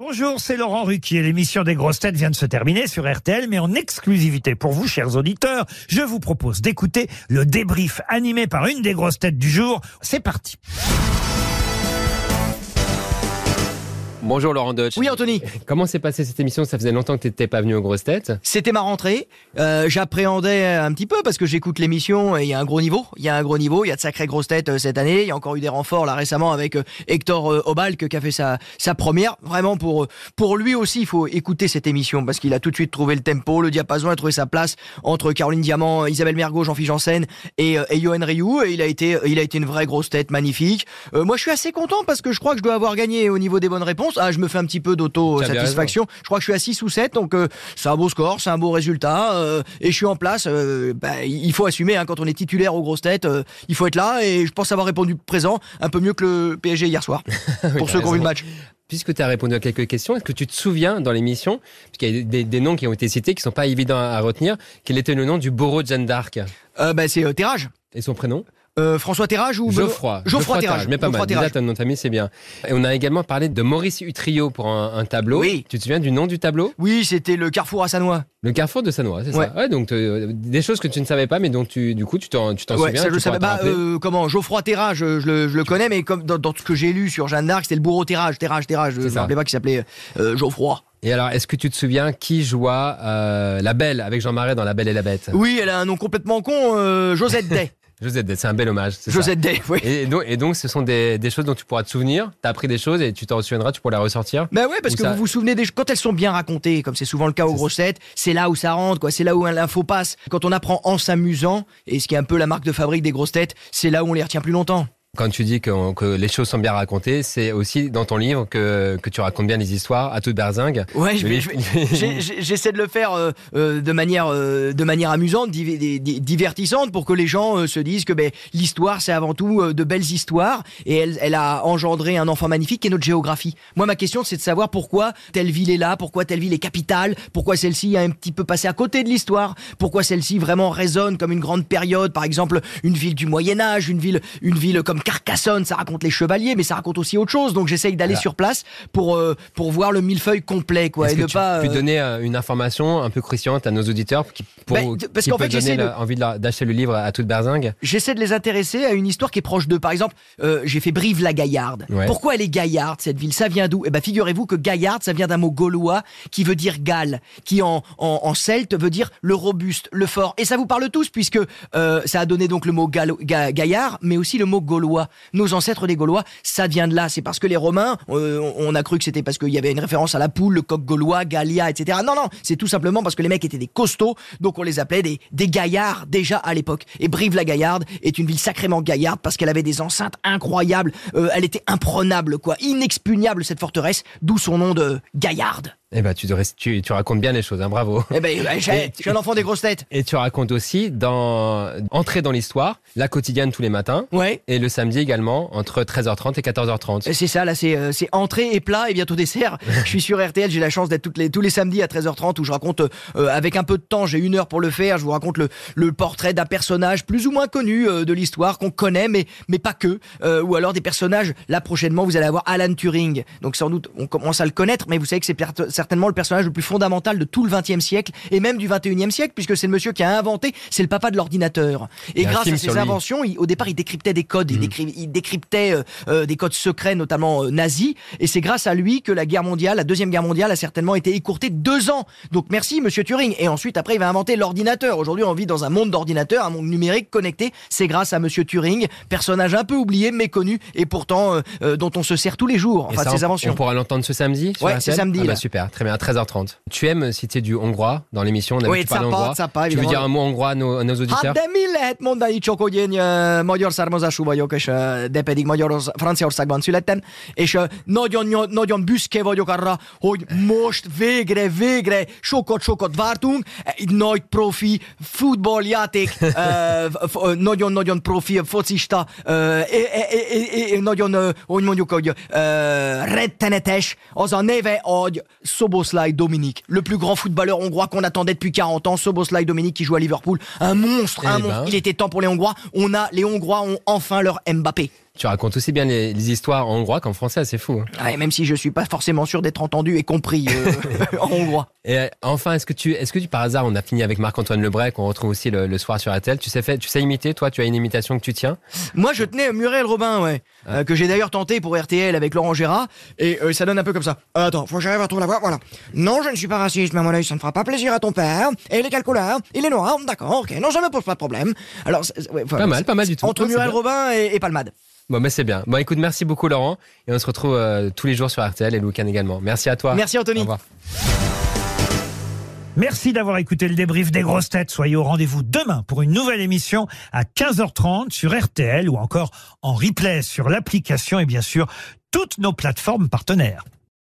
Bonjour, c'est Laurent Ruquier. L'émission des grosses têtes vient de se terminer sur RTL, mais en exclusivité pour vous, chers auditeurs, je vous propose d'écouter le débrief animé par une des grosses têtes du jour. C'est parti. Bonjour Laurent Deutsch. Oui, Anthony. Comment s'est passée cette émission? Ça faisait longtemps que tu n'étais pas venu aux grosses têtes. C'était ma rentrée. Euh, J'appréhendais un petit peu parce que j'écoute l'émission et il y a un gros niveau. Il y a un gros niveau. Il y a de sacrées grosses têtes euh, cette année. Il y a encore eu des renforts là récemment avec euh, Hector Obalk qui a fait sa, sa première. Vraiment pour pour lui aussi, il faut écouter cette émission parce qu'il a tout de suite trouvé le tempo, le diapason, a trouvé sa place entre Caroline Diamant, Isabelle Mergot, Jean-Philippe Janssen et, et Johan Rioux. Et il a été il a été une vraie grosse tête magnifique. Moi, je suis assez content parce que je crois que je dois avoir gagné au niveau des bonnes réponses. Ah, je me fais un petit peu d'auto-satisfaction. Je crois que je suis à 6 ou 7, donc euh, c'est un beau score, c'est un beau résultat. euh, et je suis en place. euh, bah, il faut assumer, hein, quand on est titulaire aux grosses têtes, il faut être là. Et je pense avoir répondu présent un peu mieux que le PSG hier soir, pour ceux qui ont vu le match. Puisque tu as répondu à quelques questions, est-ce que tu te souviens dans l'émission, puisqu'il y a des, des noms qui ont été cités qui sont pas évidents à retenir, quel était le nom du bourreau de Jeanne d'Arc? Bah, c'est Terrage. et son prénom? Euh, François Terrage ou Geoffroy. Geoffroy Terrage. mais pas Geoffroy mal. Déjà, Terrage. nom de famille, c'est bien. Et on a également parlé de Maurice Utrio pour un, un tableau. Oui. Tu te souviens du nom du tableau? Oui, c'était le Carrefour à Sanois. Le carrefour de Sanois, c'est Ouais. ça Ouais, donc euh, des choses que tu ne savais pas, mais dont tu, du coup, tu t'en, tu t'en Ouais, souviens. ça tu je savais. te Bah, rappeler. euh, comment? Geoffroy Terrage, je, je le, je le connais, mais comme dans, dans ce que j'ai lu sur Jeanne d'Arc, c'était le bourreau Terrage, Terrage, Terrage. Je ne me rappelais pas qu'il s'appelait Geoffroy. Et alors, est-ce que tu te souviens qui joua la Belle avec Jean Marais dans La Belle et la Bête? Oui, elle a un nom complètement con, Josette Day. Josette, c'est un bel hommage. ça. Josette Day, oui. Et donc, et donc, ce sont des, des choses dont tu pourras te souvenir. Tu as appris des choses et tu t'en souviendras, tu pourras les ressortir. Bah ouais, parce que ça- vous vous souvenez des quand elles sont bien racontées, comme c'est souvent le cas aux têtes, c'est là où ça rentre, quoi. C'est là où l'info passe. Quand on apprend en s'amusant, et ce qui est un peu la marque de fabrique des grosses têtes, c'est là où on les retient plus longtemps. Quand tu dis que, que les choses sont bien racontées, c'est aussi dans ton livre que, que tu racontes bien les histoires à toute berzingue. Ouais, j'essaie de le faire euh, euh, de manière euh, de manière amusante, div- di- di- divertissante, pour que les gens se disent que ben, l'histoire c'est avant tout de belles histoires et elle, elle a engendré un enfant magnifique qui est notre géographie. Moi, ma question c'est de savoir pourquoi telle ville est là, pourquoi telle ville est capitale, pourquoi celle-ci a un petit peu passé à côté de l'histoire, pourquoi celle-ci vraiment résonne comme une grande période, par exemple une ville du Moyen Âge, une ville une ville comme Carcassonne, ça raconte les chevaliers, mais ça raconte aussi autre chose. Donc j'essaye d'aller Voilà. sur place pour euh, pour voir le millefeuille complet, quoi, et que ne tu pas. peux euh, donner euh, une information un peu croustillante à nos auditeurs qui, pour, Bah, parce qu'en fait, donner j'essaie de- envie d'acheter le livre à toute berzingue J'essaie de les intéresser à une histoire qui est proche d'eux. Par exemple, euh, j'ai fait Brive-la-Gaillarde. Ouais. Pourquoi elle est Gaillarde, cette ville? Ça vient d'où? Eh ben, figurez-vous que Gaillarde, ça vient d'un mot gaulois qui veut dire Galle, qui en, en, en celte veut dire le robuste, le fort. Et ça vous parle tous, puisque euh, ça a donné donc le mot gallo- ga- Gaillard, mais aussi le mot gaulois. Nos ancêtres des Gaulois, ça vient de là. C'est parce que les Romains, euh, on a cru que c'était parce qu'il y avait une référence à la poule, le coq gaulois, Gallia, etc. Non, non, c'est tout simplement parce que les mecs étaient des costauds, donc on les appelait des, des gaillards déjà à l'époque. Et Brive-la-Gaillarde est une ville sacrément gaillarde parce qu'elle avait des enceintes incroyables. Euh, elle était imprenable, quoi, inexpugnable cette forteresse, d'où son nom de Gaillarde. Eh ben, tu, tu, tu racontes bien les choses, hein, bravo. Eh ben, je suis un enfant des grosses têtes. Et tu racontes aussi dans Entrer dans l'histoire, la quotidienne tous les matins, Ouais. et le samedi également, entre 13h30 et 14h30. Euh, C'est ça, là, c'est euh, c'est entrée et plat et bientôt dessert. Je suis sur RTL, j'ai la chance d'être les, tous les samedis à 13h30 où je raconte, euh, avec un peu de temps, j'ai une heure pour le faire, je vous raconte le, le portrait d'un personnage plus ou moins connu euh, de l'histoire, qu'on connaît, mais, mais pas que. Ou alors des personnages, là prochainement, vous allez avoir Alan Turing. Donc sans doute, on commence à le connaître, mais vous savez que c'est certainement le personnage le plus fondamental de tout le 20e siècle et même du 21e siècle, puisque c'est le monsieur qui a inventé, c'est le papa de l'ordinateur. Et grâce à ses inventions, il- au départ, il décryptait des codes, Mm. il, décry- il décryptait euh, euh, des codes secrets, notamment euh, nazis. Et c'est grâce à lui que la guerre mondiale, la deuxième guerre mondiale, a certainement été écourtée de deux ans. Donc merci, Monsieur Turing. Et ensuite, après, il va inventer l'ordinateur. Aujourd'hui, on vit dans un monde d'ordinateurs, un monde numérique connecté. C'est grâce à Monsieur Turing, personnage un peu oublié, méconnu, et pourtant dont on se sert tous les jours. Enfin, ça, ses on- inventions. On pourra l'entendre ce samedi Ouais, c'est samedi, Ah bah là. Très bien, à 13h30. Tu aimes citer du hongrois dans l'émission? On a Oui, vu que tu hongrois. sympa, Tu veux évidemment. dire un mot hongrois à nos, à nos auditeurs? Hát de mi lehet mondani csak, hogy én ö, magyar származású vagyok, és ö, de pedig Magyar, Franciaországban születtem, és ö, nagyon, nagyon büszke vagyok arra, hogy most végre, végre sokat-sokat vártunk, egy nagy profi futballjáték, ö, f- ö, nagyon-nagyon profi focista, ö, ö, ö, ö, nagyon, hogy mondjuk, hogy ö, rettenetes, az a neve, hogy Soboslai Dominik, le plus grand footballeur hongrois qu'on attendait depuis 40 ans, Soboslai Dominik qui joue à Liverpool, un monstre, Eh un ben. monstre. Il était temps pour les Hongrois. On a, les Hongrois ont enfin leur Mbappé. Tu racontes aussi bien les, les histoires en hongrois qu'en français, c'est fou. hein. Ouais, même si je suis pas forcément sûr d'être entendu et compris euh, en hongrois. Et euh, enfin, est-ce que tu, est-ce que tu, par hasard, on a fini avec Marc-Antoine Lebray, qu'on retrouve aussi le, le soir sur RTL. Tu sais fait, tu sais imiter, toi, tu as une imitation que tu tiens? Moi, je tenais Muriel Robin, ouais, euh, que j'ai d'ailleurs tenté pour RTL avec Laurent Gérard, et euh, ça donne un peu comme ça. Attends, faut que j'arrive à retrouver la voix, voilà. Non, je ne suis pas raciste, mais à mon avis, ça ne fera pas plaisir à ton père. Et il est quelle couleur Il est noir, d'accord, ok, non, ça me pose pas de problème. Alors, ouais, Pas mal, pas mal du tout. Entre Ouais, Muriel. Robin et, et Palmade. Bon, mais c'est bien. Bon, écoute, merci beaucoup, Laurent. Et on se retrouve euh, tous les jours sur RTL et le week-end également. Merci à toi. Merci, Anthony. Au revoir. Merci d'avoir écouté le débrief des grosses têtes. Soyez au rendez-vous demain pour une nouvelle émission à 15h30 sur RTL ou encore en replay sur l'application et bien sûr toutes nos plateformes partenaires.